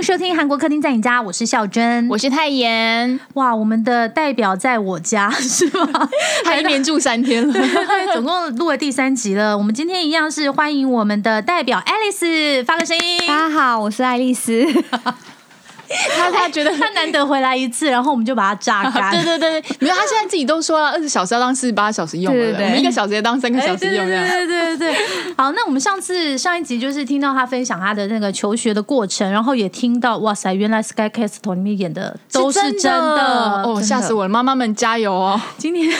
欢迎收听韩国客厅在你家，我是孝珍，我是泰妍。哇，我们的代表在我家是吗？还连住三天了，对对对，总共录了第三集了。我们今天一样是欢迎我们的代表爱丽丝，发个声音。大家好，我是爱丽丝。他他觉得他难得回来一次，然后我们就把他榨 干。对对对，没有，他现在自己都说了，二十小时要当四十八小时用了，我们一个小时也当三个小时用。对对对对对。好，那我们上次上一集就是听到他分享他的那个求学的过程，然后也听到哇塞，原来 Sky Castle 里面演的都是真的哦，吓死我了！妈妈们加油哦！今天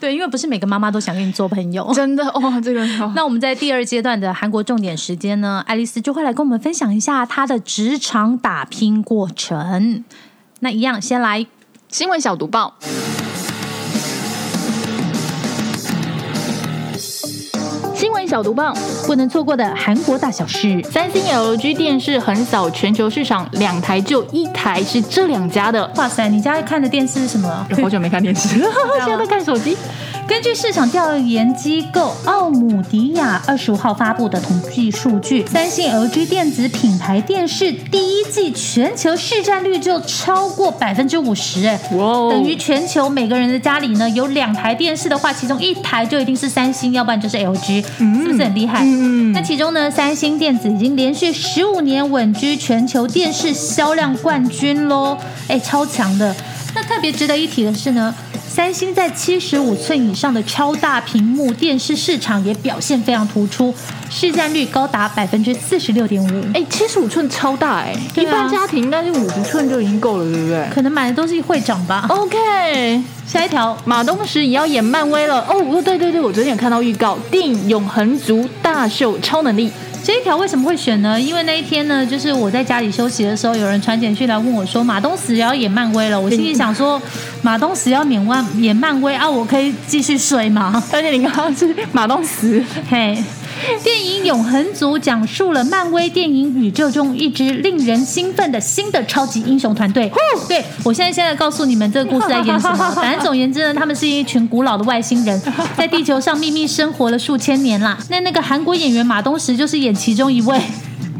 对，因为不是每个妈妈都想跟你做朋友，真的哦，这个。那我们在第二阶段的韩国重点时间呢，爱丽丝就会来跟我们分享一下她的职场打拼过程。那一样，先来新闻小读报。新闻小读报，不能错过的韩国大小事。三星 LG 电视横扫全球市场，两台就一台是这两家的。哇塞，你家看的电视是什么？好久没看电视，现在在看手机。根据市场调研机构奥姆迪亚二十五号发布的统计数据，三星 LG 电子品牌电视第一季全球市占率就超过百分之五十，哎，等于全球每个人的家里呢有两台电视的话，其中一台就一定是三星，要不然就是 LG，是不是很厉害？嗯，那其中呢，三星电子已经连续十五年稳居全球电视销量冠军喽，哎，超强的。那特别值得一提的是呢。三星在七十五寸以上的超大屏幕电视市场也表现非常突出，市占率高达百分之四十六点五。哎，七十五寸超大哎，一般家庭应该是五十寸就已经够了，对不对？可能买的都是会长吧。OK，下一条，马东石也要演漫威了哦。对对对，我昨天有看到预告，电影《永恒族》大秀超能力。这一条为什么会选呢？因为那一天呢，就是我在家里休息的时候，有人传简讯来问我说，马东石要演漫威了。我心里想说，马东石要演漫演漫威啊，我可以继续睡吗？而且你刚刚是马东石，嘿。电影《永恒族》讲述了漫威电影宇宙中一支令人兴奋的新的超级英雄团队。对我现在现在告诉你们这个故事在演什么。反正总言之呢，他们是一群古老的外星人，在地球上秘密生活了数千年啦。那那个韩国演员马东石就是演其中一位。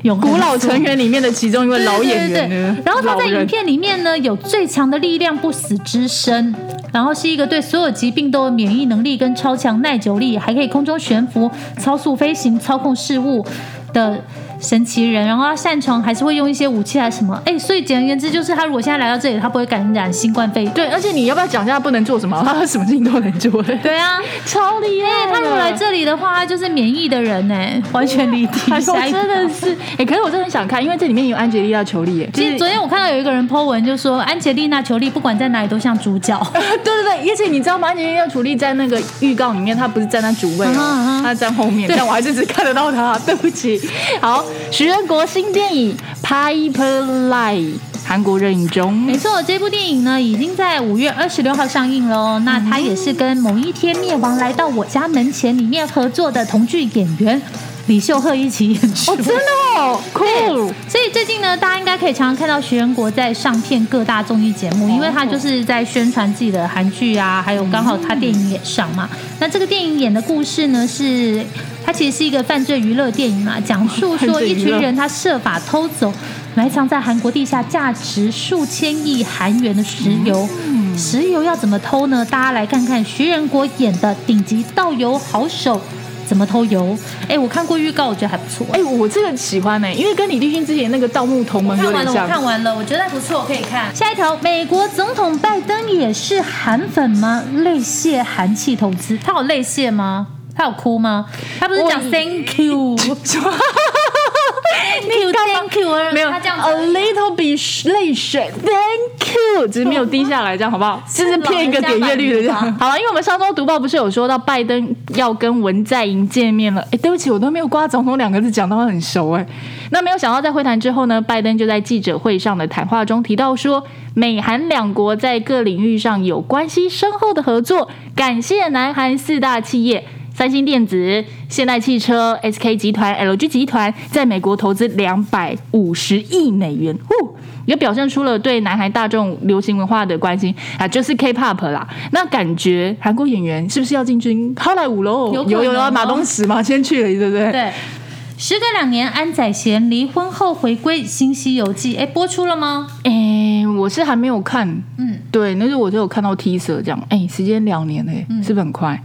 有古老成员里面的其中一位老演员，然后他在影片里面呢有最强的力量不死之身，然后是一个对所有疾病都有免疫能力跟超强耐久力，还可以空中悬浮、超速飞行、操控事物的。神奇人，然后他擅长还是会用一些武器还是什么？哎，所以简而言之，就是他如果现在来到这里，他不会感染新冠肺炎。对，而且你要不要讲一下不能做什么？他什么事情都能做。对啊，超厉害！他如果来这里的话，他就是免疫的人呢，完全离题。真的是，哎，可是我真的很想看，因为这里面有安吉丽娜·裘丽。其实昨天我看到有一个人 po 文，就说安吉丽娜·裘丽不管在哪里都像主角。对对对，而且你知道吗？安吉丽娜·裘丽在那个预告里面，她不是站在主位，她站后面，但我还是只看得到她。对不起。好，徐仁国。新电影《Piper Lie》韩国热映中，没错，这部电影呢已经在五月二十六号上映喽。那它也是跟《某一天灭亡来到我家门前》里面合作的同剧演员李秀赫一起演出。哦，真的哦，酷！所以最近呢，大家应该可以常常看到徐仁国在上片各大综艺节目，因为他就是在宣传自己的韩剧啊，还有刚好他电影也上嘛。那这个电影演的故事呢是。它其实是一个犯罪娱乐电影嘛，讲述说一群人他设法偷走埋藏在韩国地下价值数千亿韩元的石油。石油要怎么偷呢？大家来看看徐仁国演的顶级盗油好手怎么偷油。哎，我看过预告，我觉得还不错。哎，我这个喜欢呢，因为跟李立勋之前那个《盗墓同盟》看完了，我看完了，我觉得不错，可以看。下一条，美国总统拜登也是韩粉吗？泪泄韩气投资，他有泪泄吗？他有哭吗？他不是讲 Thank you，Thank you，Thank you，没有，他这样 A little bit 泪水，Thank you，只是没有滴下来，这样好不好？就是骗一个点阅率的这样。好了，因为我们上周读报不是有说到拜登要跟文在寅见面了？哎，对不起，我都没有挂总统两个字讲到很熟哎。那没有想到在会谈之后呢，拜登就在记者会上的谈话中提到说，美韩两国在各领域上有关系深厚的合作，感谢南韩四大企业。三星电子、现代汽车、SK 集团、LG 集团在美国投资两百五十亿美元，呼，也表现出了对南韩大众流行文化的关心啊，就是 K-pop 啦。那感觉韩国演员是不是要进军好莱坞喽？有有有马东石嘛，先去了，对不对？对。时隔两年，安宰贤离婚后回归《新西游记》，哎，播出了吗？哎、我是还没有看，嗯，对，那是我就有看到 T 色这样，哎、时间两年嘞，嗯是不是很快？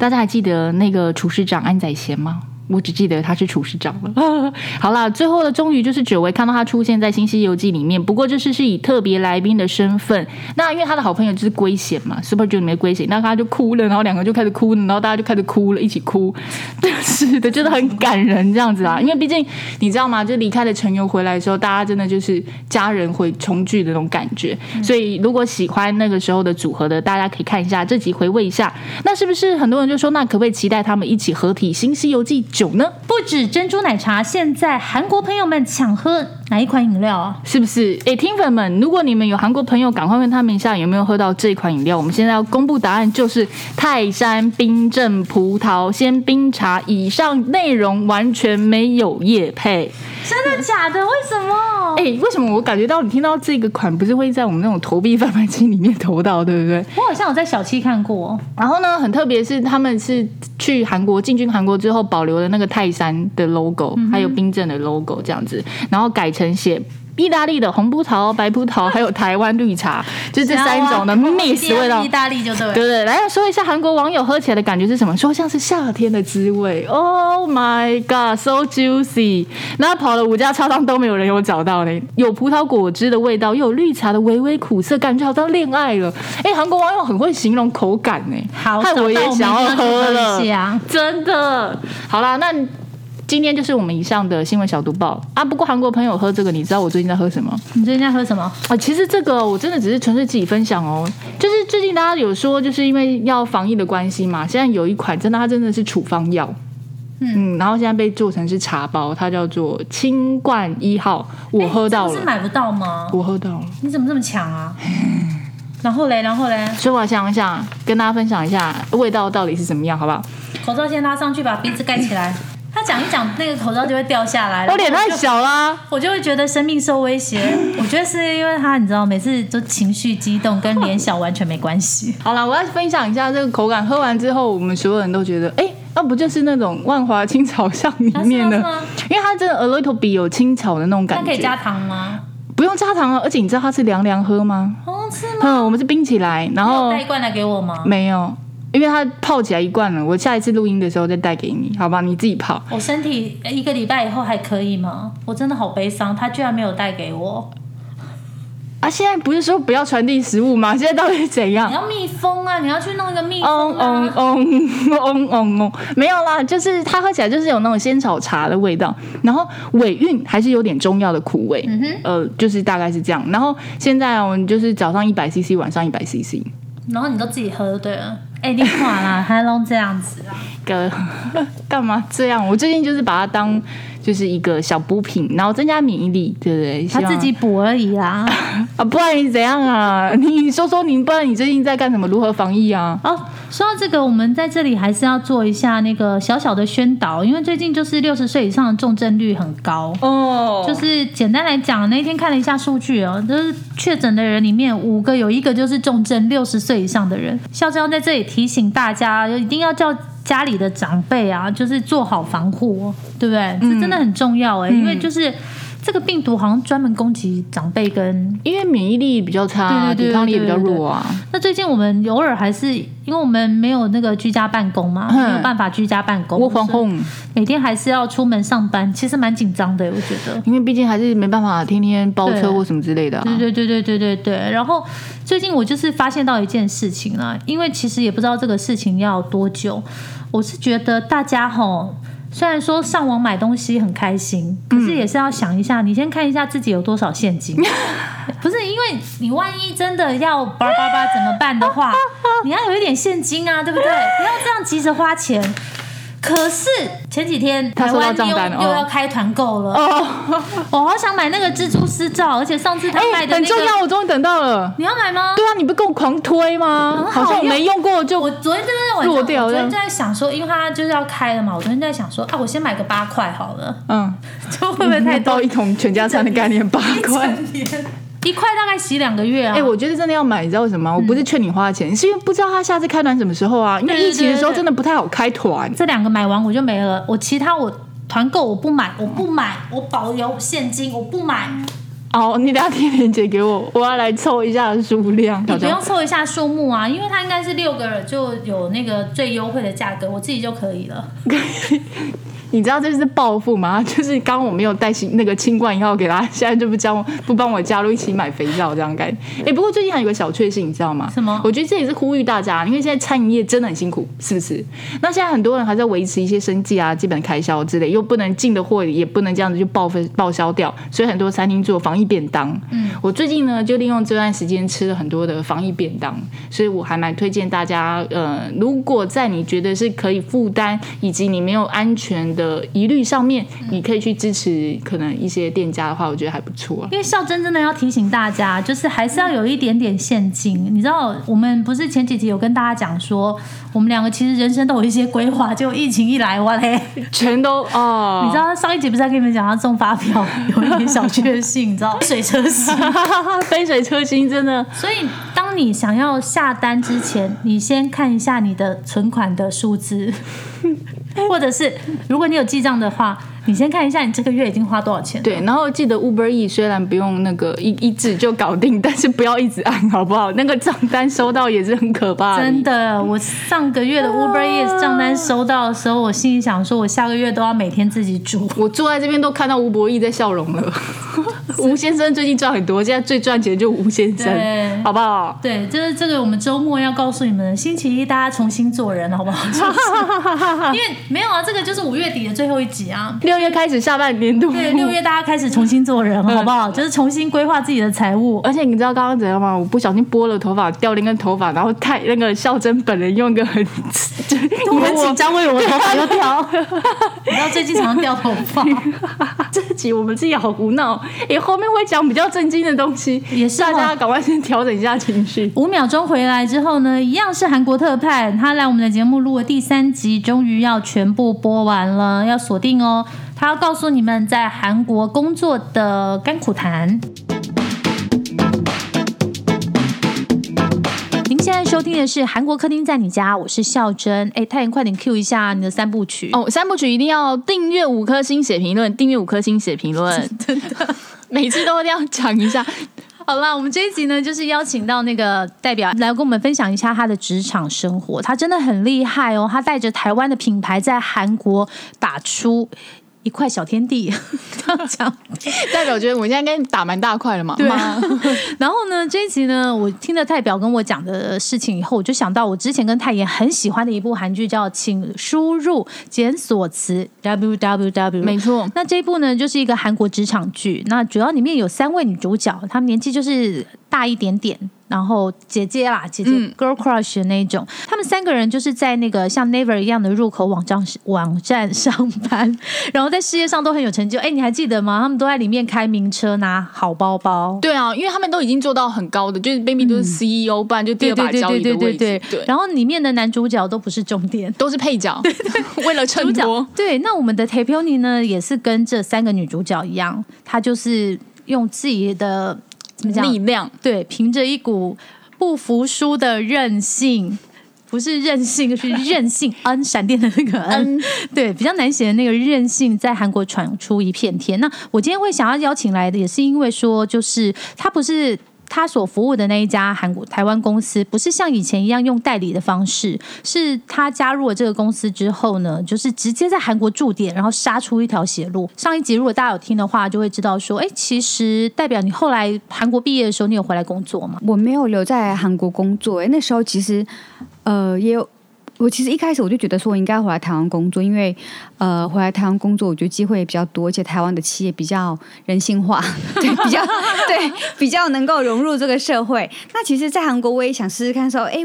大家还记得那个厨师长安宰贤吗？我只记得他是厨师长了。好啦，最后的终于就是久违看到他出现在《新西游记》里面，不过这次是以特别来宾的身份。那因为他的好朋友就是龟贤嘛，Super Junior 里面龟贤，那他就哭了，然后两个就开始哭了，然后大家就开始哭了，一起哭。对，是的，真的很感人这样子啊。因为毕竟你知道吗？就离开了陈游回来的时候，大家真的就是家人会重聚的那种感觉。所以如果喜欢那个时候的组合的，大家可以看一下这集回味一下。那是不是很多人就说，那可不可以期待他们一起合体《新西游记》九呢？不止珍珠奶茶，现在韩国朋友们抢喝哪一款饮料啊？是不是？哎，听粉们，如果你们有韩国朋友，赶快问他们一下有没有喝到这款饮料。我们现在要公布答案，就是泰山冰镇葡萄鲜冰茶。以上内容完全没有叶配。真的假的？为什么？哎、为什么我感觉到你听到这个款不是会在我们那种投币贩卖机里面投到，对不对？我好像有在小七看过。然后呢，很特别是他们是去韩国进军韩国之后，保留了那个泰山的 logo，、还有冰镇的 logo 这样子，然后改成写。意大利的红葡萄、白葡萄，还有台湾绿茶，就是这三种的 mix 味道意。大利就对了。对对，来说一下韩国网友喝起来的感觉是什么？说像是夏天的滋味。Oh my god, so juicy！那跑了五家超商都没有人有找到呢，有葡萄果汁的味道，又有绿茶的微微苦涩，感觉好像恋爱了。哎，韩国网友很会形容口感呢，好害我也想要喝了真的。好啦，那。今天就是我们以上的新闻小读报啊！不过韩国朋友喝这个，你知道我最近在喝什么？你最近在喝什么？啊，其实这个我真的只是纯粹自己分享哦。就是最近大家有说，就是因为要防疫的关系嘛，现在有一款真的它真的是处方药，嗯然后现在被做成是茶包，它叫做清冠一号，我喝到了，是买不到吗？我喝到了。你怎么这么强啊？然后嘞，然后嘞，所以我想一想，跟大家分享一下味道到底是怎么样，好不好？口罩先拉上去，把鼻子盖起来。他讲一讲，那个口罩就会掉下来。我脸太小啦，我就，会觉得生命受威胁。我觉得是因为他，你知道，每次都情绪激动，跟脸小完全没关系。好了，我要分享一下这个口感。喝完之后，我们所有人都觉得，哎、那不就是那种万华青草巷里面的？因为它真的 a little bit 有青草的那种感觉。那可以加糖吗？不用加糖啊，而且你知道它是凉凉喝吗？哦，是吗？嗯，我们是冰起来，然后带一罐来给我吗？没有，因为它泡起来一罐了，我下一次录音的时候再带给你，好吧？你自己泡。我身体一个礼拜以后还可以吗？我真的好悲伤，他居然没有带给我。啊，现在不是说不要传递食物吗？现在到底是怎你？要密封啊！你要去弄一个密嗡封啊！嗡嗡嗡嗡嗡，没有啦，就是它喝起来就是有那种仙草茶的味道，然后尾韵还是有点中药的苦味，嗯哼，呃，就是大概是这样。然后现在我们就是早上一百 CC，晚上一百 CC，然后你都自己喝就对了。哎、你垮啦，还弄这样子啊？哥 干嘛这样？我最近就是把它当就是一个小补品，然后增加免疫力，对不对？他自己补而已啦。啊，不然你怎样啊？你说说你，不然你最近在干什么？如何防疫啊？哦，说到这个，我们在这里还是要做一下那个小小的宣导，因为最近就是六十岁以上的重症率很高。哦就是简单来讲，那天看了一下数据哦，就是确诊的人里面五个有一个就是重症六十岁以上的人。校长在这里提醒大家，一定要叫家里的长辈啊，就是做好防护、哦，对不对？这真的很重要哎、因为就是这个病毒好像专门攻击长辈跟因为免疫力比较差，抵抗力也比较弱啊。那最近我们偶尔还是因为我们没有那个居家办公嘛，嗯没有办法居家办公，我防所以控，每天还是要出门上班，其实蛮紧张的，我觉得。因为毕竟还是没办法天天包车或什么之类的、啊。对对对对对对对。然后最近我就是发现到一件事情啦，因为其实也不知道这个事情要多久，我是觉得大家吼。虽然说上网买东西很开心，可是也是要想一下，你先看一下自己有多少现金。不是因为你万一真的要叭叭叭怎么办的话，你要有一点现金啊，对不对？不要这样急着花钱。可是前几天台湾又又要开团购了，哦，我好想买那个蜘蛛丝罩，而且上次他卖哎，的那个，很重要，我终于等到了。你要买吗？对啊，你不跟我狂推吗？好好像我没用过就我昨天就在晚上，落掉我昨天就在想说，因为它就是要开了嘛，我昨天在想说啊，我先买个八块好了，嗯，就会不会太多到？一桶全家餐的概念八块。一块大概洗两个月啊！哎、我觉得真的要买，你知道为什么吗？我不是劝你花钱，是因为不知道他下次开团什么时候啊。因为疫情的时候真的不太好开团。这两个买完我就没了，我其他我团购我不买，我不买，我保留现金，我不买。哦，你等下贴链接给我，我要来凑一下数量。你不用凑一下数目啊，因为它应该是六个就有那个最优惠的价格，我自己就可以了。你知道这是报复吗？就是刚刚我没有带新那个清冠一号给他，现在就不加我不帮我加入一起买肥皂这样概念。哎、不过最近还有个小确幸，你知道吗？什么我觉得这也是呼吁大家，因为现在餐饮业真的很辛苦，是不是？那现在很多人还在维持一些生计啊、基本开销之类，又不能进的货也不能这样子就报废报销掉，所以很多餐厅做防疫便当。嗯，我最近呢就利用这段时间吃了很多的防疫便当，所以我还蛮推荐大家，呃，如果在你觉得是可以负担以及你没有安全的的疑虑上面，你可以去支持可能一些店家的话，我觉得还不错。因为孝真真的要提醒大家，就是还是要有一点点现金。你知道，我们不是前几集有跟大家讲说，我们两个其实人生都有一些规划，结果疫情一来，哇嘞！全都哦，你知道上一集不是在跟你们讲他中发票有一点小确幸，你知道 水车薪。杯水车薪，真的所以当你想要下单之前，你先看一下你的存款的数字，或者是如果你有记账的话，你先看一下你这个月已经花多少钱。对。然后记得 Uber E 虽然不用那个一一指就搞定，但是不要一直按，好不好？那个账单收到也是很可怕的。真的，我上个月的 Uber Eats 账单收到的时候，我心里想说，我下个月都要每天自己煮。我坐在这边都看到吴博义在笑容了。吴先生最近赚很多，现在最赚钱就吴先生，好不好？对，就是这个，我们周末要告诉你们，星期一大家重新做人，好不好？就 是因为没有啊，这个就是五月底的最后一集啊。六月开始下半年度，对，六月大家开始重新做人，好不好？就是重新规划自己的财务。而且你知道刚刚怎样吗？我不小心拨了头发，掉了一根头发，然后太那个孝真本人用一个很，就我很紧张，为我的头发又掉。你知道最近常常掉头发，这集我们自己好胡闹，也后面会讲比较震惊的东西，也是哦大家赶快先调整一下情绪。五秒钟回来之后呢，一样是韩国特派，他来我们的节目录了第三集，终于要全部播完了，要锁定哦。他要告诉你们在韩国工作的甘苦谈。在收听的是《韩国客厅在你家》，我是孝珍。哎，太妍，快点 Q 一下你的三部曲。哦，三部曲一定要订阅五颗星写评论，订阅五颗星写评论，真的，每次都一定要讲一下。好啦，我们这一集呢，就是邀请到那个代表来跟我们分享一下他的职场生活。他真的很厉害哦，他带着台湾的品牌在韩国打出一块小天地。这样讲，代表觉得我现在应该打蛮大块了嘛？对啊。然后呢，这一集呢，我听了代表跟我讲的事情以后，我就想到我之前跟泰妍很喜欢的一部韩剧，叫《请输入检索词 W W W》。没错，那这一部呢，就是一个韩国职场剧。那主要里面有三位女主角，她们年纪就是大一点点，然后姐姐啦，姐姐、嗯 girl crush 的那一种。他们三个人就是在那个像 Never 一样的入口网站网站上班，然后在事业上都很有成就。哎，你还记得吗？他们都在里面开名车，拿好包包。对啊，因为他们都已经做到很高的，就是 baby 都是 CEO，、不然就第二把交椅对的位置，对对对。然后里面的男主角都不是重点。都是配角，为了衬托。对，那我们的 Taepeoni 呢，也是跟这三个女主角一样，她就是用自己的怎么讲力量，对，凭着一股不服输的韧性。不是韧性，是韧性。嗯闪电的那个嗯对，比较难写的那个韧性，在韩国传出一片天。那我今天会想要邀请来的，也是因为说，就是他不是。他所服务的那一家韩国台湾公司，不是像以前一样用代理的方式，是他加入了这个公司之后呢，就是直接在韩国驻点，然后杀出一条血路。上一集如果大家有听的话，就会知道说，哎，其实代表你后来韩国毕业的时候，你有回来工作吗？我没有留在韩国工作，哎，那时候其实呃也有。我其实一开始我就觉得说我应该回来台湾工作，因为呃回来台湾工作，我觉得机会也比较多，而且台湾的企业比较人性化，对，比较对比较能够融入这个社会。那其实，在韩国我也想试试看，说，哎，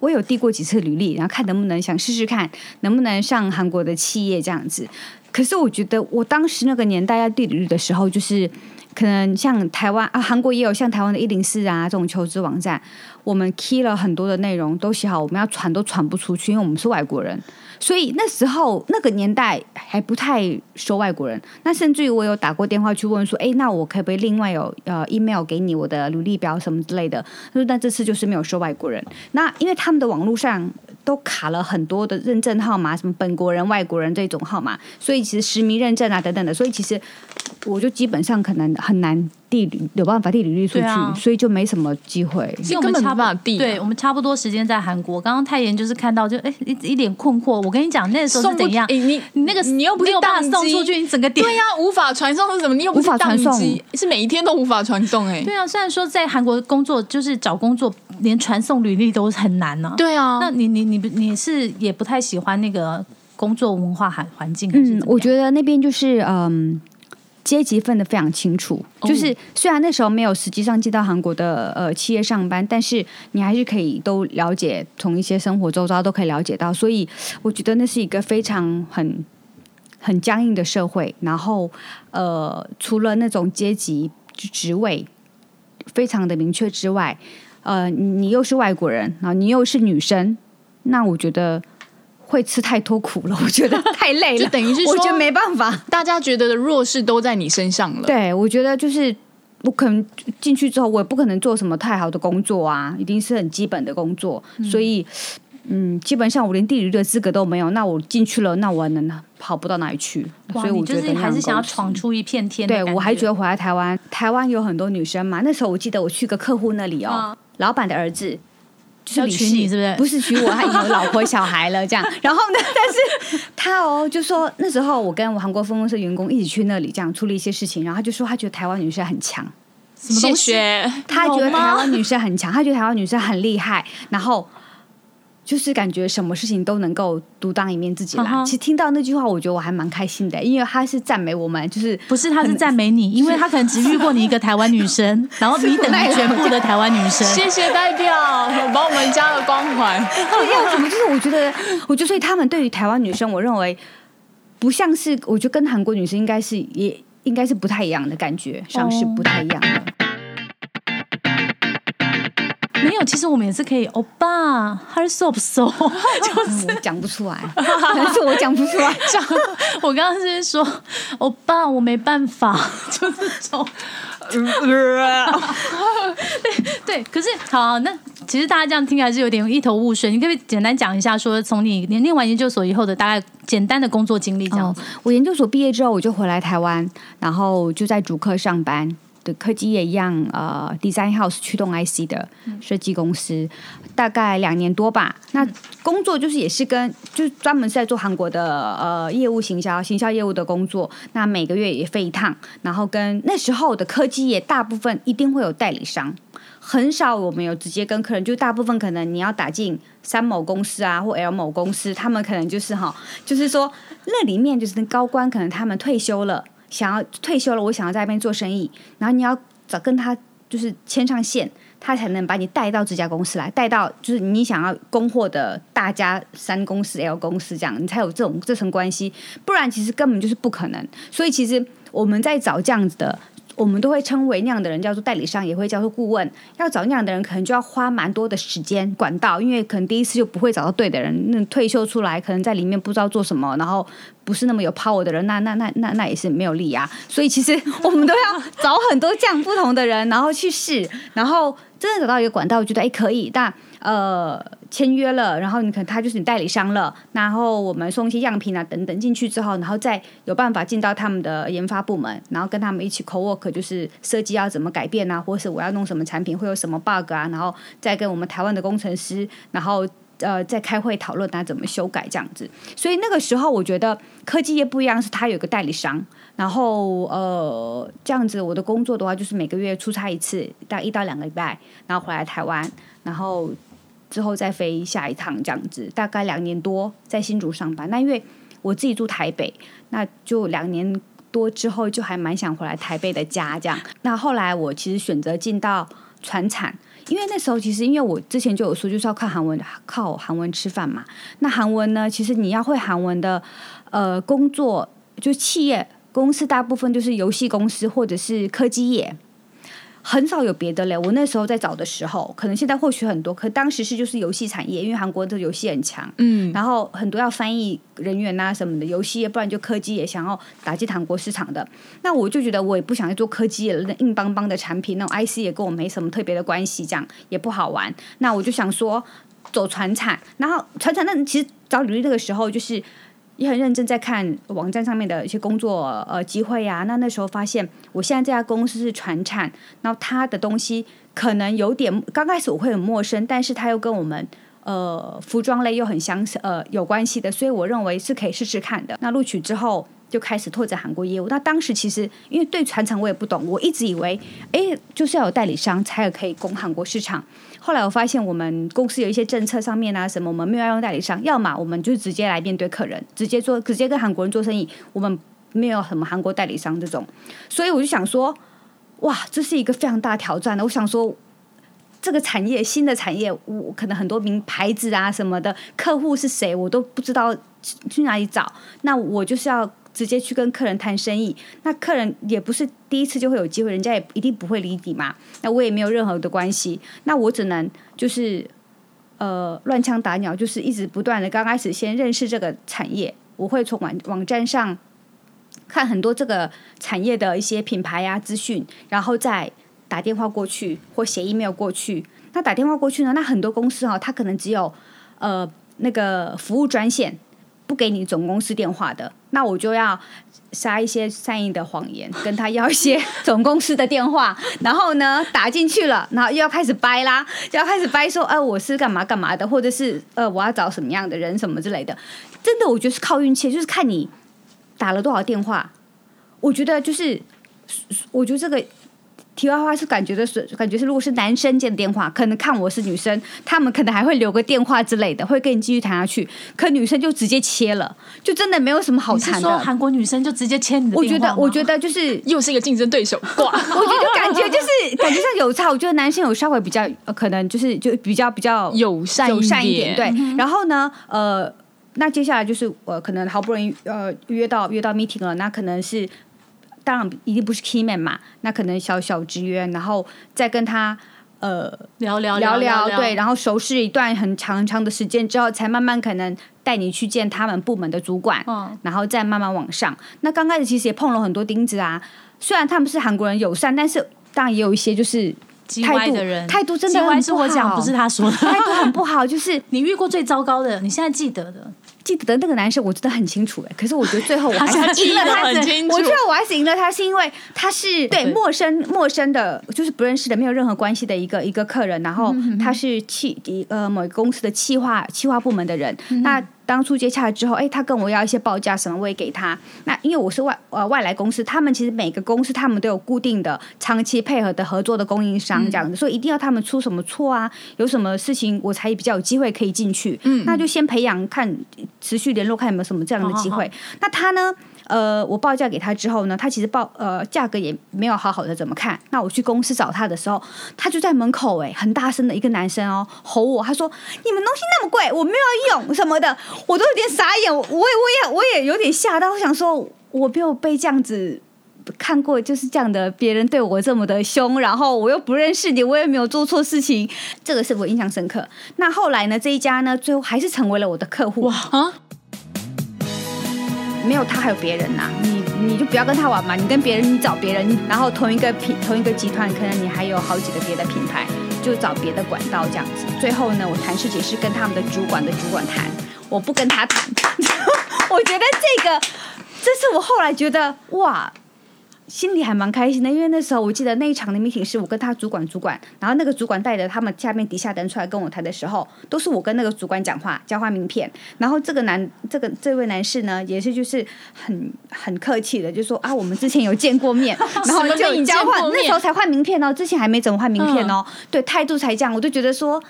我有递过几次履历，然后看能不能想试试看能不能上韩国的企业这样子。可是我觉得我当时那个年代要递履历的时候，就是可能像台湾啊，韩国也有像台湾的一零四啊这种求职网站，我们 key 了很多的内容都写好，我们要传都传不出去，因为我们是外国人。所以那时候那个年代还不太收外国人，那甚至于我有打过电话去问说，哎，那我可不可以另外有呃 email 给你我的履历表什么之类的？他说，但这次就是没有收外国人。那因为他们的网络上都卡了很多的认证号码，什么本国人、外国人这种号码，所以其实实名认证啊等等的，所以其实我就基本上可能很难递有办法递履历出去，所以就没什么机会。因为我们差不多对我们差不多时间在韩国。刚刚太妍就是看到就哎一一脸困惑。我跟你讲，那时候是怎样？你你那个你又不是大送出去，你整个点对呀，无法传送是什么？你又无法传送，是每一天都无法传送哎。对啊，虽然说在韩国工作就是找工作，连传送履历都很难呢。对啊，那你你你你是也不太喜欢那个工作文化环环境？嗯，我觉得那边就是嗯。阶级分的非常清楚，就是虽然那时候没有实际上进到韩国的呃企业上班，但是你还是可以都了解，从一些生活周遭都可以了解到，所以我觉得那是一个非常很很僵硬的社会。然后呃，除了那种阶级职位非常的明确之外，呃，你又是外国人，然后你又是女生，那我觉得。会吃太多苦了，我觉得太累了，就等于是我觉得没办法。大家觉得的弱势都在你身上了。对，我觉得就是我可能进去之后，我也不可能做什么太好的工作啊，一定是很基本的工作。所以，嗯，基本上我连地理的资格都没有，那我进去了，那我能跑不到哪里去？所以我觉得还是想要闯出一片天。对我还觉得回来台湾，台湾有很多女生嘛。那时候我记得我去个客户那里哦，老板的儿子。要娶你是不是？不是娶我，他已经有老婆小孩了。这样，然后呢？但是他哦，就说那时候我跟我韩国分公司员工一起去那里，这样处理一些事情。然后他就说，他觉得台湾女生很强。什么东西？他觉得台湾女生很强，他觉得台湾女生很厉害。然后。就是感觉什么事情都能够独当一面自己来。其实听到那句话，我觉得我还蛮开心的，因为他是赞美我们，就是不是他是赞美你，因为他可能只遇过你一个台湾女生，然后你等于全部的台湾女生。谢谢代表，帮我们加了光环。要怎么？就是我觉得，我觉得所以他们对于台湾女生，我认为不像是，我觉得跟韩国女生应该是也应该是不太一样的感觉，像是不太一样的。没有，其实我们也是可以。欧巴，Her so so，就是讲不出来，但是我讲不出来。讲，我刚刚是说，欧巴，我没办法，就是从，对对。可是好，那其实大家这样听还是有点一头雾水。你可不可以简单讲一下，说从你念完研究所以后的大概简单的工作经历这样子。我研究所毕业之后，我就回来台湾，然后就在主科上班。科技也一样，呃，Design House 驱动 IC 的设计公司，大概两年多吧。那工作就是也是跟，就专门是在做韩国的呃业务行销、行销业务的工作。那每个月也飞一趟，然后跟那时候的科技业大部分一定会有代理商，很少我们有直接跟客人，就大部分可能你要打进三某公司啊或 L 某公司，他们可能就是哈，就是说那里面就是高官可能他们退休了。想要退休了，我想要在那边做生意，然后你要找跟他就是牵上线，他才能把你带到这家公司来，带到就是你想要供货的大家三公司 L 公司这样，你才有这种这层关系，不然其实根本就是不可能。所以其实我们在找这样子的。我们都会称为那样的人叫做代理商，也会叫做顾问。要找那样的人，可能就要花蛮多的时间管道，因为可能第一次就不会找到对的人。那退休出来，可能在里面不知道做什么，然后不是那么有 power 的人，那那那那那也是没有力啊。所以其实我们都要找很多这样不同的人，然后去试，然后真的找到一个管道，我觉得哎可以，但呃。签约了，然后你可能他就是你代理商了，然后我们送一些样品啊等等进去之后，然后再有办法进到他们的研发部门，然后跟他们一起 co work，就是设计要怎么改变啊，或是我要弄什么产品会有什么 bug 啊，然后再跟我们台湾的工程师，然后呃再开会讨论他怎么修改这样子。所以那个时候我觉得科技业不一样，是他有个代理商，然后呃这样子我的工作的话就是每个月出差一次，大概一到两个礼拜，然后回来台湾，然后。之后再飞下一趟这样子，大概两年多在新竹上班。那因为我自己住台北，那就两年多之后就还蛮想回来台北的家这样。那后来我其实选择进到传产。因为那时候其实，因为我之前就有说，就是要靠韩文，靠韩文吃饭嘛。那韩文呢，其实你要会韩文的，呃，工作就企业公司大部分就是游戏公司或者是科技业。很少有别的嘞。我那时候在找的时候，可能现在或许很多，可当时是就是游戏产业，因为韩国的游戏很强，嗯，然后很多要翻译人员啊什么的，游戏业，不然就科技也想要打击韩国市场的。那我就觉得我也不想去做科技了，那硬邦邦的产品，那种 IC 也跟我没什么特别的关系，这样也不好玩。那我就想说走传产，然后传产那其实找履历那个时候就是。也很认真在看网站上面的一些工作呃机会呀。那那时候发现，我现在这家公司是传产，然后他的东西可能有点刚开始我会很陌生，但是他又跟我们呃服装类又很相似呃有关系的，所以我认为是可以试试看的。那录取之后就开始拓展韩国业务。那当时其实因为对传承我也不懂，我一直以为哎就是要有代理商才有可以攻韩国市场。后来我发现，我们公司有一些政策上面啊，什么我们没有要用代理商，要么我们就直接来面对客人，直接做，直接跟韩国人做生意。我们没有什么韩国代理商这种，所以我就想说，哇，这是一个非常大挑战的。我想说，这个产业新的产业，我可能很多名牌子啊什么的，客户是谁我都不知道去哪里找。那我就是要。直接去跟客人谈生意，那客人也不是第一次就会有机会，人家也一定不会理你嘛。那我也没有任何的关系，那我只能就是呃乱枪打鸟，就是一直不断的。刚开始先认识这个产业，我会从网网站上看很多这个产业的一些品牌呀资讯，然后再打电话过去或写 email 过去。那打电话过去呢，那很多公司哦，他可能只有呃那个服务专线。不给你总公司电话的，那我就要撒一些善意的谎言，跟他要一些总公司的电话，然后呢打进去了，然后又要开始掰啦，就要开始掰说，呃，我是干嘛干嘛的，或者是呃，我要找什么样的人什么之类的。真的，我觉得是靠运气，就是看你打了多少电话。我觉得就是，我觉得这个。题外话是感觉的是，感觉是如果是男生接的电话，可能看我是女生，他们可能还会留个电话之类的，会跟你继续谈下去。可女生就直接切了，就真的没有什么好谈的。韩国女生就直接切你的我觉得，我觉得就是 又是一个竞争对手挂。我觉得感觉就是感觉上有差。我觉得男生有稍微比较可能就是就比较比较友善友善一点。对，然后呢，呃，那接下来就是我可能好不容易呃约到约到 meeting 了，那可能是。当然一定不是 key man 嘛，那可能小小职员，然后再跟他呃聊聊聊聊，对，然后熟识一段很长很长的时间之后，才慢慢可能带你去见他们部门的主管，然后再慢慢往上。那刚开始其实也碰了很多钉子啊，虽然他们是韩国人友善，但是当然也有一些就是态度态度真的很不好，不是他说的，态度很不好，就是 你遇过最糟糕的，你现在记得的。记得那个男生，我记得很清楚哎。可是我觉得最后我还是 赢了他。我觉得我还是赢了他，是因为他是对陌生陌生的，就是不认识的，没有任何关系的一个一个客人。然后他是企呃某公司的企划企划部门的人。那当初接洽了之后，哎，他跟我要一些报价什么，我也给他。那因为我是外呃外来公司，他们其实每个公司他们都有固定的长期配合的合作的供应商这样子，所以一定要他们出什么错啊，有什么事情我才比较有机会可以进去。嗯，那就先培养看持续联络，看有没有什么这样的机会。那他呢？呃，我报价给他之后呢，他其实报呃价格也没有好好的怎么看。那我去公司找他的时候，他就在门口哎，很大声的一个男生哦吼我，他说：“你们东西那么贵，我没有用什么的。”我都有点傻眼，我也我也我也有点吓到，我想说我没有被这样子看过，就是这样的别人对我这么的凶，然后我又不认识你，我也没有做错事情，这个是我印象深刻。那后来呢，这一家呢，最后还是成为了我的客户哇啊。没有他还有别人呐，你你就不要跟他玩嘛，你跟别人你找别人，然后同一个品同一个集团，可能你还有好几个别的品牌，就找别的管道这样子。最后呢，我谈事情是跟他们的主管的主管谈，我不跟他谈。我觉得这个，这是我后来觉得哇。心里还蛮开心的，因为那时候我记得那一场的 meeting 是我跟他主管主管，然后那个主管带着他们下面底下的人出来跟我谈的时候，都是我跟那个主管讲话交换名片，然后这个男这个这位男士呢，也是就是很很客气的，就说啊，我们之前有见过面，然后就交换，那时候才换名片哦，之前还没怎么换名片哦，对，态度才这样，我就觉得说。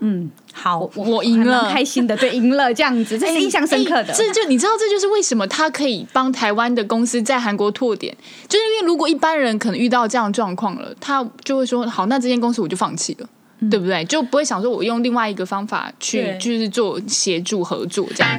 嗯，好，我赢了开心的，对，赢了这样子，这是印象深刻的。欸这就你知道，这就是为什么他可以帮台湾的公司在韩国拓点，就是因为如果一般人可能遇到这样的状况了，他就会说好，那这间公司我就放弃了。对不对？就不会想说，我用另外一个方法去，就是做协助合作这样。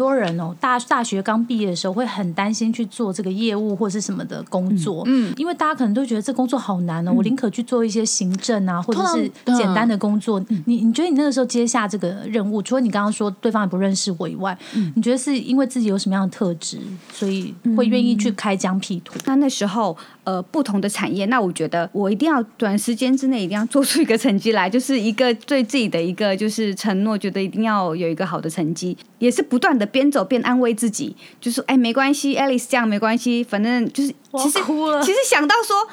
多人哦，大大学刚毕业的时候会很担心去做这个业务或是什么的工作，嗯因为大家可能都觉得这工作好难哦，我宁可去做一些行政啊，或者是简单的工作。你你觉得你那个时候接下这个任务，除了你刚刚说对方也不认识我以外，你觉得是因为自己有什么样的特质，所以会愿意去开疆辟土？那那时候，呃，不同的产业，那我觉得我一定要短时间之内一定要做出一个成绩来，就是一个对自己的一个就是承诺，觉得一定要有一个好的成绩，也是不断的边走边安慰自己，就是哎没关系，Alice 这样没关系，反正就是其实哭了其实想到说。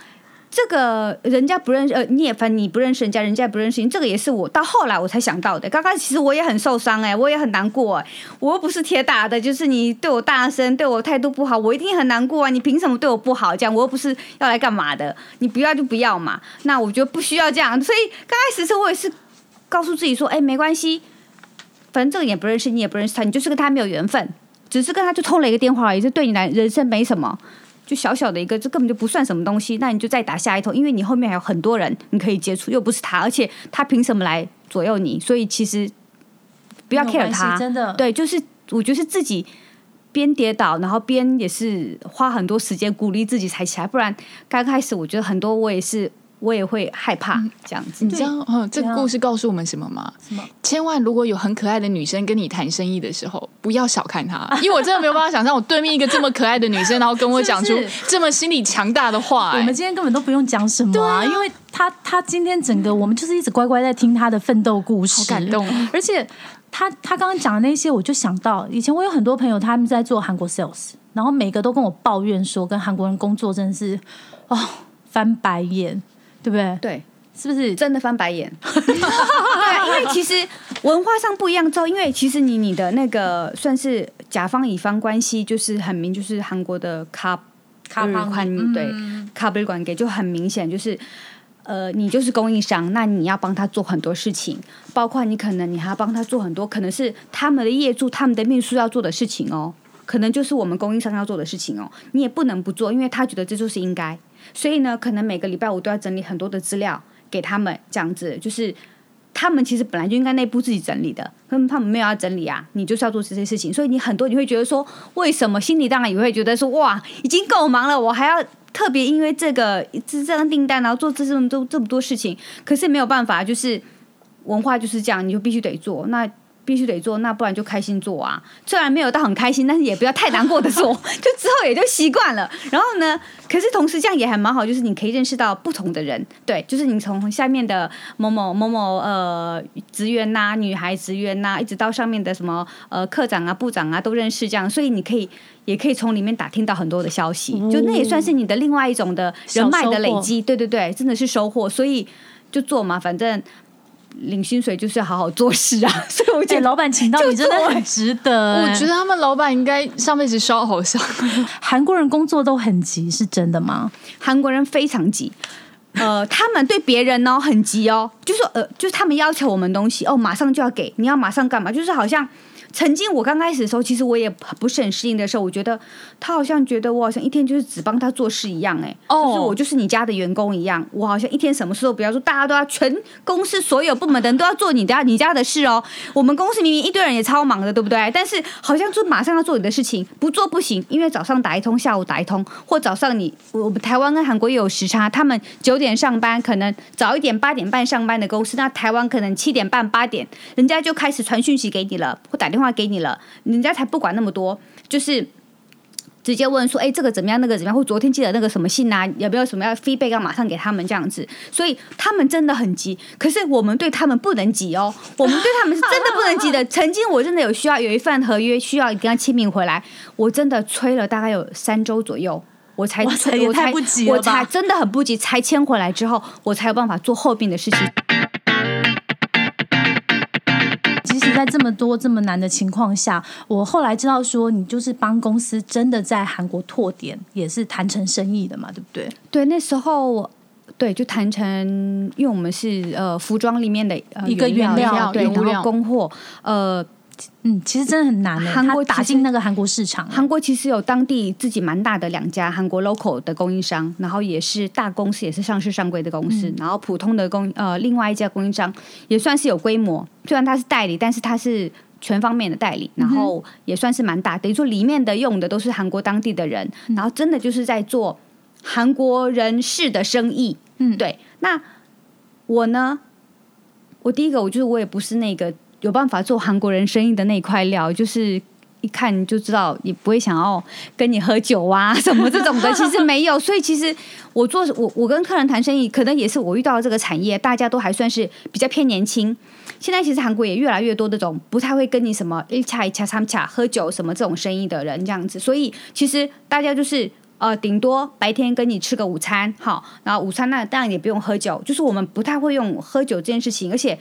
这个人家不认识，呃，你也反正你不认识人家，人家也不认识你，这个也是我到后来我才想到的。刚刚其实我也很受伤哎、我也很难过、哎，我又不是铁打的，就是你对我大声，对我态度不好，我一定很难过啊！你凭什么对我不好？这样我又不是要来干嘛的，你不要就不要嘛。那我觉得不需要这样，所以刚开始的时候我也是告诉自己说，哎，没关系，反正这个也不认识，你也不认识他，你就是跟他没有缘分，只是跟他就通了一个电话而已，这对你来人生没什么。就小小的一个，这根本就不算什么东西，那你就再打下一通，因为你后面还有很多人你可以接触，又不是他，而且他凭什么来左右你？所以其实不要 care 他，真的对，就是我觉得是自己边跌倒，然后边也是花很多时间鼓励自己才起来，不然刚开始我觉得很多我也是我也会害怕这样子。你知道，嗯，这故事告诉我们什么吗？什么？千万如果有很可爱的女生跟你谈生意的时候，不要小看她，因为我真的没有办法想象我对面一个这么可爱的女生，然后跟我讲出 这么心理强大的话、哎。我们今天根本都不用讲什么啊，因为她她今天整个我们就是一直乖乖在听她的奋斗故事，好感动哦。而且她她刚刚讲的那些，我就想到以前我有很多朋友他们在做韩国 sales，然后每个都跟我抱怨说，跟韩国人工作真的是哦翻白眼，对不对？对，是不是？真的翻白眼。对啊，因为其实文化上不一样之后，因为其实你你的那个算是甲方乙方关系，就是很明，就是韩国的卡卡对卡布管给就很明显，就是。呃，你就是供应商，那你要帮他做很多事情，包括你可能你还要帮他做很多，可能是他们的业主、他们的秘书要做的事情哦，可能就是我们供应商要做的事情哦，你也不能不做，因为他觉得这就是应该。所以呢，可能每个礼拜我都要整理很多的资料给他们，这样子就是他们其实本来就应该内部自己整理的，可是他们没有要整理啊，你就是要做这些事情，所以你很多你会觉得说，为什么心里当然也会觉得说，哇，已经够忙了，我还要特别因为这个这这样订单，然后做这这么多这么多事情，可是没有办法，就是文化就是这样，你就必须得做，那。必须得做，那不然就开心做啊。虽然没有到很开心，但是也不要太难过的做，就之后也就习惯了。然后呢，可是同时这样也还蛮好，就是你可以认识到不同的人，对，就是你从下面的某某某某呃职员呐、女孩职员呐、一直到上面的什么呃科长啊、部长啊都认识，这样，所以你可以也可以从里面打听到很多的消息，就那也算是你的另外一种的人脉的累积，对对对，真的是收获，所以就做嘛，反正。领薪水就是要好好做事啊，所以我觉哎，得老板请到你真的很值得。我哎觉得他们老板应该上辈子烧好香。韩国人工作都很急，是真的吗？韩国人非常急，呃，他们对别人呢很急哦，就是说呃，就是他们要求我们东西哦，马上就要给，你要马上干嘛？就是好像曾经我刚开始的时候，其实我也不是很适应的时候，我觉得他好像觉得我好像一天就是只帮他做事一样，哎，哦就是我就是你家的员工一样，我好像一天什么事都不要做，大家都要全公司所有部门的人都要做你家你家的事哦。我们公司明明一堆人也超忙的，对不对？但是好像就马上要做你的事情，不做不行，因为早上打一通，下午打一通，或早上你我们台湾跟韩国也有时差，他们九点上班，可能早一点八点半上班的公司，那台湾可能七点半八点，人家就开始传讯息给你了，或打电话给你了，人家才不管那么多，就是。直接问说，哎，这个怎么样，那个怎么样，或昨天寄的那个什么信啊，有没有什么要 feedback 要马上给他们这样子，所以他们真的很急，可是我们对他们不能急哦，我们对他们是真的不能急的。曾经我真的有需要有一份合约需要跟他签名回来，我真的催了大概有三周左右。我才我才太不急了吧我才真的很不急，才签回来之后，我才有办法做后边的事情。在这么多这么难的情况下，我后来知道说，你就是帮公司真的在韩国拓点，也是谈成生意的嘛，对不对？对，那时候我对，就谈成，因为我们是呃服装里面的、呃、一个原料料，对，然后供货，呃，嗯，其实真的很难呢。韩国打进那个韩国市场，韩国其实有当地自己蛮大的两家韩国 local 的供应商，然后也是大公司，也是上市上柜的公司，然后普通的供呃另外一家供应商也算是有规模，虽然它是代理，但是它是全方面的代理，然后也算是蛮大，等于说里面的用的都是韩国当地的人，然后真的就是在做韩国人士的生意，嗯对。那我呢，我第一个我就是我也不是那个有办法做韩国人生意的那一块料，就是一看就知道，也不会想要跟你喝酒啊什么这种的，其实没有。所以其实我做我我跟客人谈生意，可能也是我遇到这个产业，大家都还算是比较偏年轻。现在其实韩国也越来越多这种不太会跟你什么一恰一恰三恰喝酒什么这种生意的人这样子，所以其实大家就是呃顶多白天跟你吃个午餐，好，然后午餐那当然也不用喝酒，就是我们不太会用喝酒这件事情，而且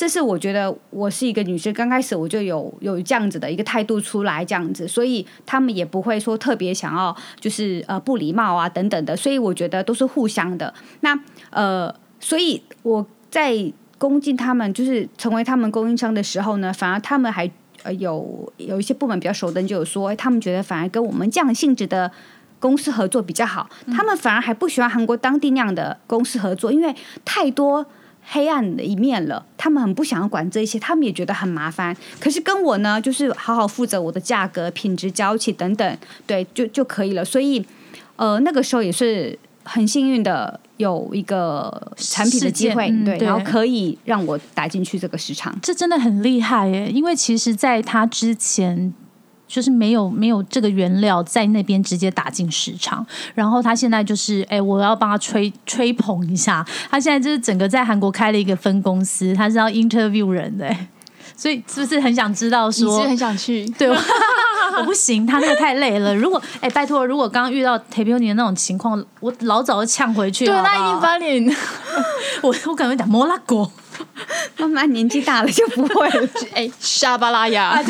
这是我觉得我是一个女生，刚开始我就有有这样子的一个态度出来，这样子，所以他们也不会说特别想要就是呃不礼貌啊等等的，所以我觉得都是互相的。那呃，所以我在攻进他们，就是成为他们供应商的时候呢，反而他们还呃有有一些部门比较熟的人就有说，哎他们觉得反而跟我们这样性质的。公司合作比较好，他们反而还不喜欢韩国当地那样的公司合作，因为太多黑暗的一面了，他们很不想要管这些，他们也觉得很麻烦。可是跟我呢，就是好好负责我的价格、品质、交期等等，对，就就可以了。所以，呃，那个时候也是很幸运的有一个产品的机会，对，然后可以让我打进去这个市场。这真的很厉害耶！因为其实，在他之前。就是没有没有这个原料在那边直接打进市场，然后他现在就是哎，我要帮他吹吹捧一下，他现在就是整个在韩国开了一个分公司，他是要 interview 人的，哎所以是不是很想知道你说是很想去？对，我 我不行，他那个太累了。如果哎，拜托，如果刚刚遇到 t a p i o n i 的那种情况，我老早就呛回去对，好不好。那一定把你 我我可能讲摩拉果，慢慢年纪大了就不会了。哎沙巴拉雅，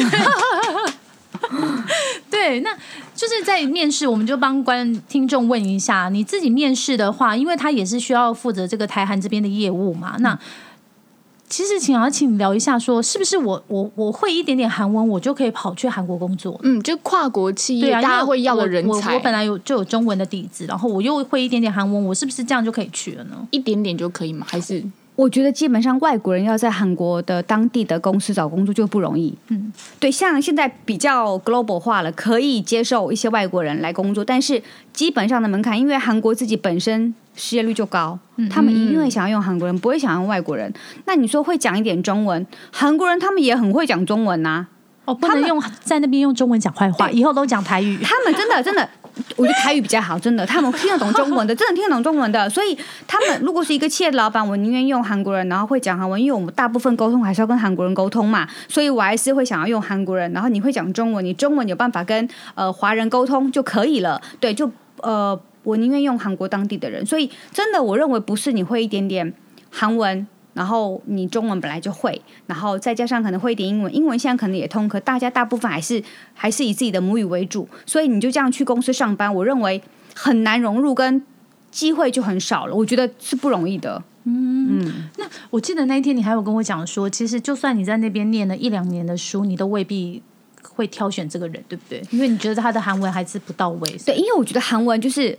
对，那就是在面试，我们就帮观听众问一下，你自己面试的话，因为他也是需要负责这个台韩这边的业务嘛，那。其实，请要请聊一下说是不是我我我会一点点韩文，我就可以跑去韩国工作？嗯，就跨国企业大家会要的人才，我我本来有就有中文的底子，然后我又会一点点韩文，我是不是这样就可以去了呢？一点点就可以吗？还是我觉得基本上外国人要在韩国的当地的公司找工作就不容易。嗯，对，像现在比较 global 化了，可以接受一些外国人来工作，但是基本上的门槛，因为韩国自己本身失业率就高，他们一定会想要用韩国人，不会想要用外国人。那你说会讲一点中文，韩国人他们也很会讲中文呐、哦，不能用在那边用中文讲坏话，以后都讲台语。他们真的真的，我觉得台语比较好，真的，他们听得懂中文的，真的听得懂中文的。所以他们如果是一个企业的老板，我宁愿用韩国人，然后会讲韩文，因为我们大部分沟通还是要跟韩国人沟通嘛，所以我还是会想要用韩国人。然后你会讲中文，你中文有办法跟呃华人沟通就可以了。对，就呃，我宁愿用韩国当地的人。所以真的，我认为不是你会一点点韩文。然后你中文本来就会，然后再加上可能会一点英文，英文现在可能也通，可大家大部分还是还是以自己的母语为主，所以你就这样去公司上班，我认为很难融入，跟机会就很少了，我觉得是不容易的。嗯，那我记得那一天你还有跟我讲说，其实就算你在那边念了一两年的书，你都未必会挑选这个人，对不对？因为你觉得他的韩文还是不到位。对，因为我觉得韩文就是。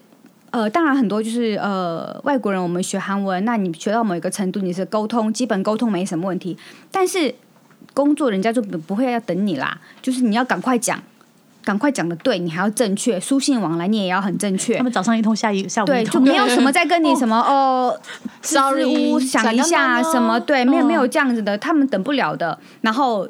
呃，当然很多就是呃外国人，我们学韩文，那你学到某一个程度，你是沟通基本沟通没什么问题，但是工作人家就不不会要等你啦，就是你要赶快讲，赶快讲的对，你还要正确，书信往来你也要很正确他，们早上一通，下一下午对，一通，就没有什么在跟你什么 哦，Sorry，想一下什么，对，没有没有这样子的，他们等不了的。然后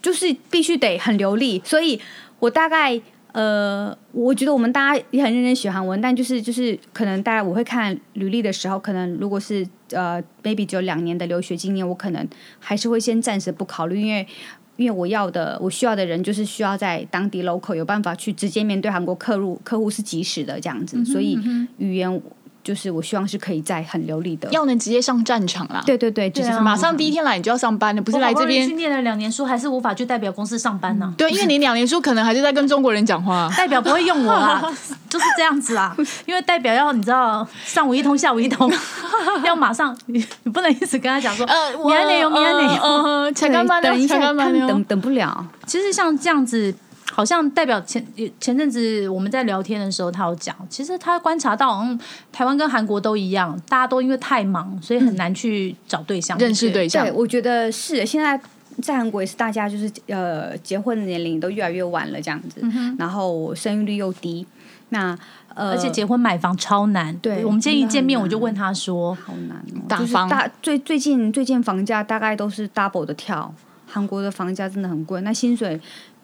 就是必须得很流利，所以我大概呃，我觉得我们大家也很认真学韩文，但就是就是可能大家我会看履历的时候，可能如果是呃 maybe 只有两年的留学经验，我可能还是会先暂时不考虑，因为。因为我要的，我需要的人就是需要在当地 local 有办法去直接面对韩国客户，客户是及时的这样子，所以语言就是我希望是可以在很流利的。要能直接上战场啦。对对对，就是啊马上第一天来你就要上班了，不是来这边我好不容易去。念了两年书，还是无法去代表公司上班呢、对，因为你两年书可能还是在跟中国人讲话。代表不会用我啦，就是这样子啦。因为代表要你知道，上午一通，下午一通，要马上，你你不能一直跟他讲说，呃，明天内容，明天内容。嗯，才对干嘛呢？等一下，等？等不了。其实像这样子，好像代表前前阵子我们在聊天的时候，他有讲，其实他观察到，嗯，台湾跟韩国都一样，大家都因为太忙，所以很难去找对象、认识对象对，，我觉得是现在在韩国也是，大家就是呃结婚的年龄都越来越晚了这样子，然后生育率又低，那呃，而且结婚买房超难。对我们今天一见面，我就问他说，好难哦，就是打房大最最近最近房价大概都是 double 的跳，韩国的房价真的很贵，那薪水。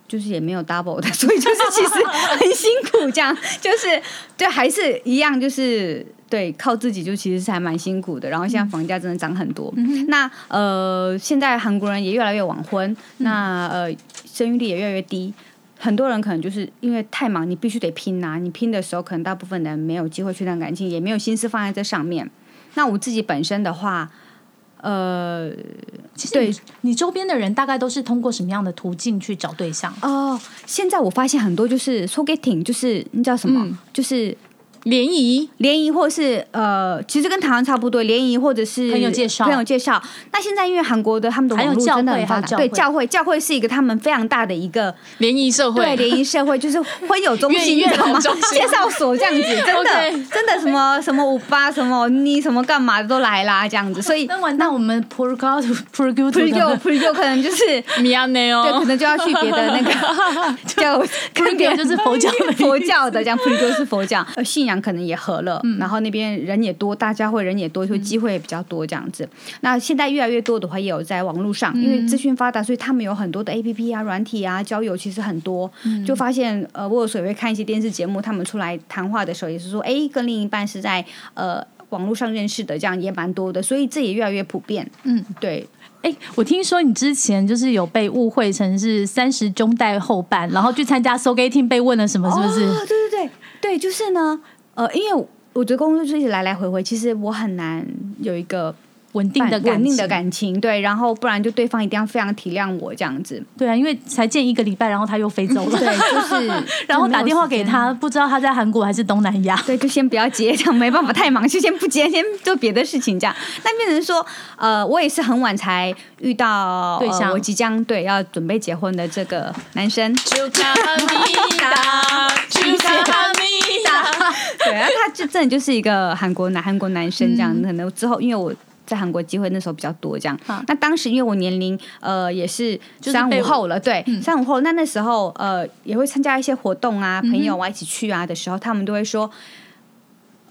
就是也没有 double 的，所以就是其实很辛苦，这样就是对，还是一样，就是对靠自己，就其实是还蛮辛苦的。然后现在房价真的涨很多，那呃，现在韩国人也越来越晚婚，那呃，生育率也越来越低。很多人可能就是因为太忙，你必须得拼呐、你拼的时候，可能大部分人没有机会去谈感情，也没有心思放在这上面。那我自己本身的话，呃，其实你你周边的人大概都是通过什么样的途径去找对象？哦，现在我发现很多就是 so getting，就是你知道什么？嗯就是联谊？联谊，或是呃，其实跟台湾差不多，联谊或者是朋友介绍。朋友介绍。那现在因为韩国的他们的网络真的很发达，对教会，教会是一个他们非常大的一个联谊社会，对联谊社会，就是会有中心，知道吗？介绍所这样子，真的真的什么什么五八什么你什么干嘛的都来啦，这样子，所以 那完蛋，我们 p r o g u p r o g u p r e g o p r e g o 可能就是。米亚内对，可哦，能就要去别的那个叫跟别人就是佛教佛教的，这样 p r e g o 是佛教，呃，信仰可能也合了，嗯然后那边人也多，大家会人也多，就机会也比较多这样子。那现在越来越多的话，也有在网络上，因嗯为资讯发达，所以他们有很多的 A P P 啊、软体啊、交友，其实很多。嗯就发现呃，我有时候也会看一些电视节目，他们出来谈话的时候也是说，哎，跟另一半是在呃。网络上认识的，这样也蛮多的，所以这也越来越普遍。嗯，对，哎，我听说你之前就是有被误会成是三十中代后半，然后去参加 So Gay Team 被问了什么，是不是？哦，对对对对，就是呢，呃，因为我觉得工作就是一直来来回回，其实我很难有一个稳定的感稳定的情感情，对，然后不然就对方一定要非常体谅我这样子，对啊，因为才见一个礼拜，然后他又飞走了，对，就是 然后打电话给。他，不知道他在韩国还是东南亚。对，就先不要接，这样没办法，太忙，就先不接，先做别的事情，这样。那变成说，呃，我也是很晚才遇到对象呃我即将对要准备结婚的这个男生，对，然后他就真的就是一个韩国男韩国男生这样，可能之后因为我。在韩国机会那时候比较多，这样。好那当时因为我年龄呃也是三五后了，对，三五后。那那时候呃也会参加一些活动啊，朋友啊一起去啊的时候，他们都会说，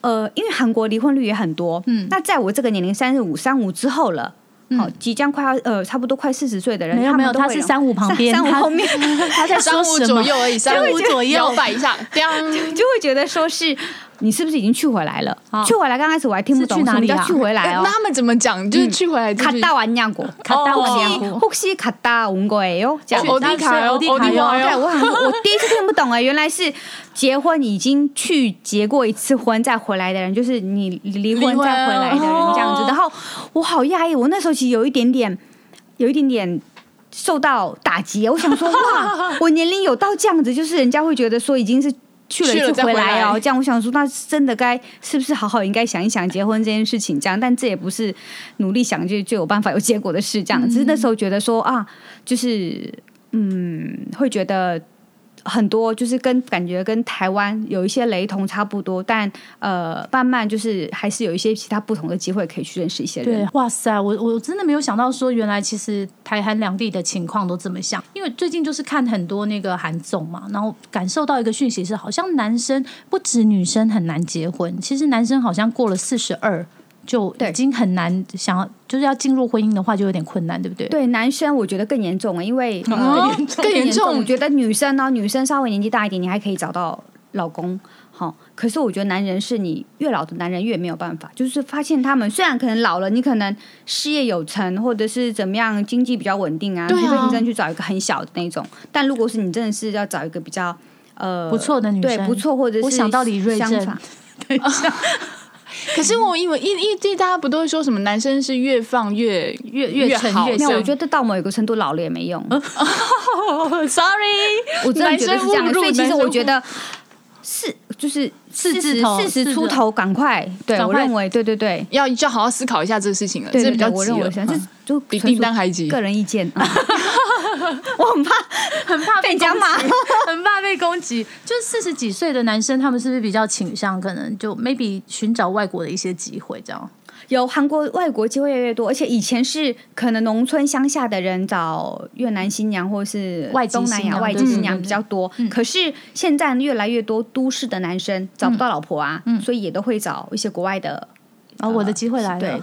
呃，因为韩国离婚率也很多，嗯那在我这个年龄三十五、三五之后了。好，即将快要呃，差不多快四十岁的人，没有没有，他们都会他是三五旁边，三五后面，他在三五？左右而已，三五左右摇摆一下，当就会觉得说是你是不是已经去回来了？去回来，刚开始我还听不懂是去哪里啊什么叫去回来哦那。他们怎么讲？就是去回来就是 갔다왔냐고 갔다왔냐 혹시 고 혹시 갔다 온 거예요？这样欧迪卡哟，欧迪卡哟欧迪卡对，哟，我想说，我第一次听不懂哎，原来是结婚已经去结过一次婚再回来的人，就是你离婚离婚再回来的人这样子。哦然后我好压抑，我那时候其实有一点点，有一点点。受到打击，我想说哇，我年龄有到这样子，就是人家会觉得说已经是 去了一次去了再回回来哦，来这样我想说，那真的该是不是好好应该想一想结婚这件事情，这样，但这也不是努力想就就有办法有结果的事，这样，只是那时候觉得说啊，就是嗯，会觉得很多就是跟感觉跟台湾有一些雷同差不多，但呃，慢慢就是还是有一些其他不同的机会可以去认识一些人。，哇塞，我我真的没有想到说，原来其实台韩两地的情况都这么像。因为最近就是看很多那个韩综嘛，然后感受到一个讯息是，好像男生不止女生很难结婚，其实男生好像过了四十二就已经很难想要，就是要进入婚姻的话就有点困难，对不对？对男生，我觉得更严重啊，因为、呃哦更严重我觉得女生呢，女生稍微年纪大一点，你还可以找到老公。好，可是我觉得男人是你越老的男人越没有办法，就是发现他们虽然可能老了，你可能事业有成，或者是怎么样，经济比较稳定啊，对啊。除非你真的去找一个很小的那种。但如果是你真的是要找一个比较呃不错的女生。对不错，或者是我想到李瑞珍。相反 可是我因为因因为大家不都会说什么男生是越放越越越沉越深？我觉得到某一个程度老了也没用。哦，sorry，我真的觉得是这样所以其实我觉得是就是四字头四十出头，赶快，对快我认为，对对对，要就好好思考一下这个事情了，这比较急了认为是，这嗯就比订单还急。个人意见。嗯 我很怕 很怕被被人家骂攻击很怕被攻击。就四十几岁的男生，他们是不是比较倾向可能就 maybe 寻找外国的一些机会这样？有韩国外国机会越来越多，而且以前是可能农村乡下的人找越南新娘或是外籍东南亚外籍新娘比较多，可是现在越来越多都市的男生找不到老婆啊，所以也都会找一些国外的然后我的机会来了，对，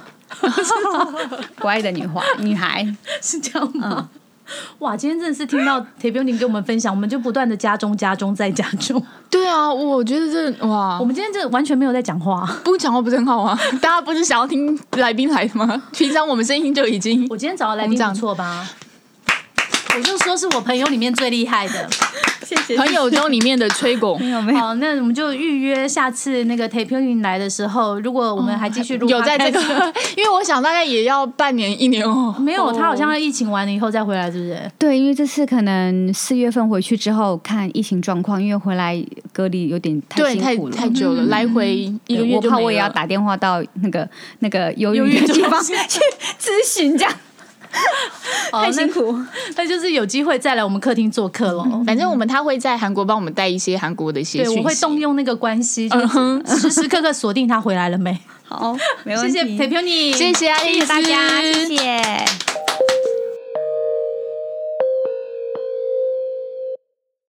国外的女孩女孩。是这样吗？哇，今天真的是听到铁彪宁给我们分享，我们就不断的加中、加中再加中。对啊，我觉得这哇我，们今天这完全没有在讲话。不讲话不是很好吗？大家不是想要听来宾来的吗？平常我们声音就已经我今天找的来宾不错吧？我就说是我朋友里面最厉害的。谢谢朋友中里面的吹拱。没有没有，好，那我们就预约下次那个 t a p e 来的时候，如果我们还继续录、有在这个，因为我想大概也要半年一年哦。没有，他好像疫情完了以后再回来，是不是？对，因为这次可能四月份回去之后看疫情状况，因为回来隔离有点太辛苦了。太久了，来回一个月就没我怕我也要打电话到那个那个忧忧郁郁的地方去咨询，这样哦 太辛苦。那就是有机会再来我们客厅做客喽。反正我们他会在韩国帮我们带一些韩国的一些对，我会动用那个关系，就是时时刻刻锁定他回来了没。好，没谢谢 t a p e 谢谢阿丽谢谢大家，谢谢。